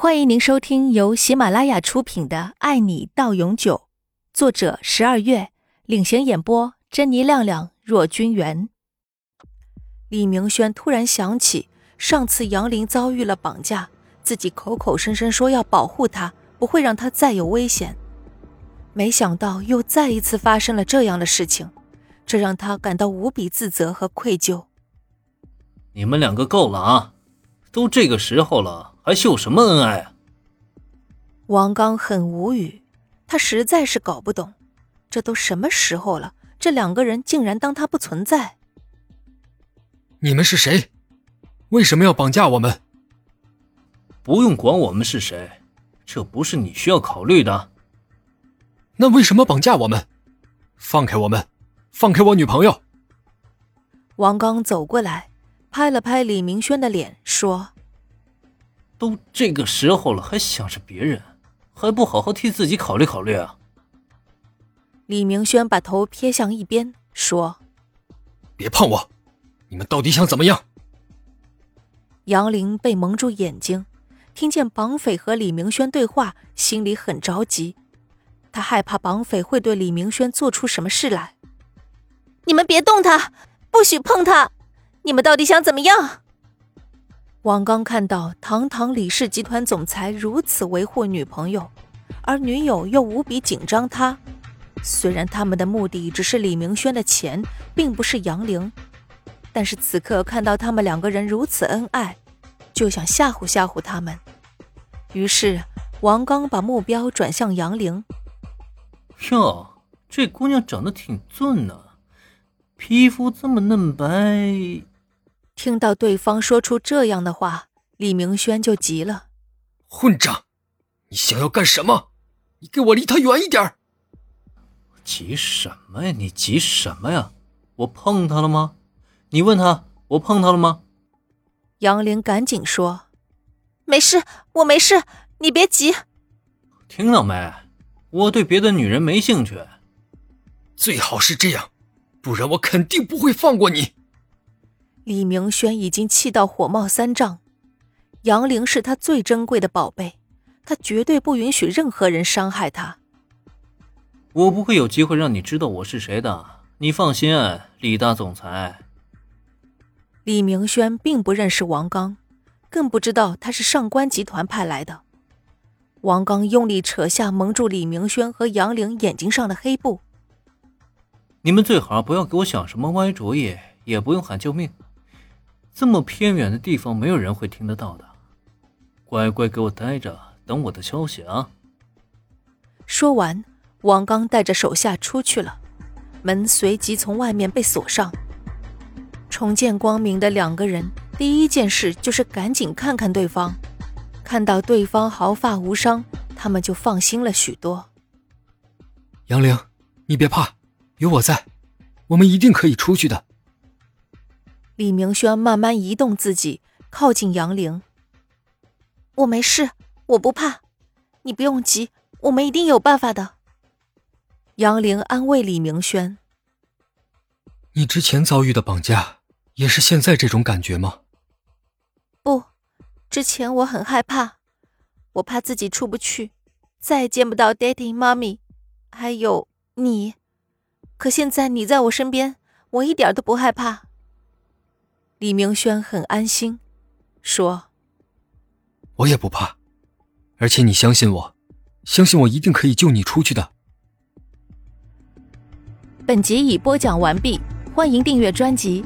欢迎您收听由喜马拉雅出品的《爱你到永久》，作者十二月，领衔演播珍妮、亮亮、若君元。李明轩突然想起上次杨林遭遇了绑架，自己口口声声说要保护他，不会让他再有危险，没想到又再一次发生了这样的事情，这让他感到无比自责和愧疚。你们两个够了啊！都这个时候了，还秀什么恩爱啊？王刚很无语，他实在是搞不懂，这都什么时候了，这两个人竟然当他不存在。你们是谁？为什么要绑架我们？不用管我们是谁，这不是你需要考虑的。那为什么绑架我们？放开我们，放开我女朋友！王刚走过来。拍了拍李明轩的脸，说：“都这个时候了，还想着别人，还不好好替自己考虑考虑啊！”李明轩把头偏向一边，说：“别碰我！你们到底想怎么样？”杨玲被蒙住眼睛，听见绑匪和李明轩对话，心里很着急。他害怕绑匪会对李明轩做出什么事来。你们别动他，不许碰他！你们到底想怎么样？王刚看到堂堂李氏集团总裁如此维护女朋友，而女友又无比紧张他。虽然他们的目的只是李明轩的钱，并不是杨玲，但是此刻看到他们两个人如此恩爱，就想吓唬吓唬他们。于是王刚把目标转向杨玲。哟，这姑娘长得挺俊呢，皮肤这么嫩白。听到对方说出这样的话，李明轩就急了：“混账！你想要干什么？你给我离他远一点！”急什么呀？你急什么呀？我碰他了吗？你问他，我碰他了吗？杨玲赶紧说：“没事，我没事，你别急。”听到没？我对别的女人没兴趣。最好是这样，不然我肯定不会放过你。李明轩已经气到火冒三丈，杨玲是他最珍贵的宝贝，他绝对不允许任何人伤害他。我不会有机会让你知道我是谁的，你放心，李大总裁。李明轩并不认识王刚，更不知道他是上官集团派来的。王刚用力扯下蒙住李明轩和杨玲眼睛上的黑布。你们最好不要给我想什么歪主意，也不用喊救命。这么偏远的地方，没有人会听得到的。乖乖给我待着，等我的消息啊！说完，王刚带着手下出去了，门随即从外面被锁上。重见光明的两个人，第一件事就是赶紧看看对方，看到对方毫发无伤，他们就放心了许多。杨玲，你别怕，有我在，我们一定可以出去的。李明轩慢慢移动自己，靠近杨玲。我没事，我不怕，你不用急，我们一定有办法的。杨玲安慰李明轩：“你之前遭遇的绑架，也是现在这种感觉吗？”“不，之前我很害怕，我怕自己出不去，再也见不到 Daddy、妈咪，还有你。可现在你在我身边，我一点都不害怕。”李明轩很安心，说：“我也不怕，而且你相信我，相信我一定可以救你出去的。”本集已播讲完毕，欢迎订阅专辑。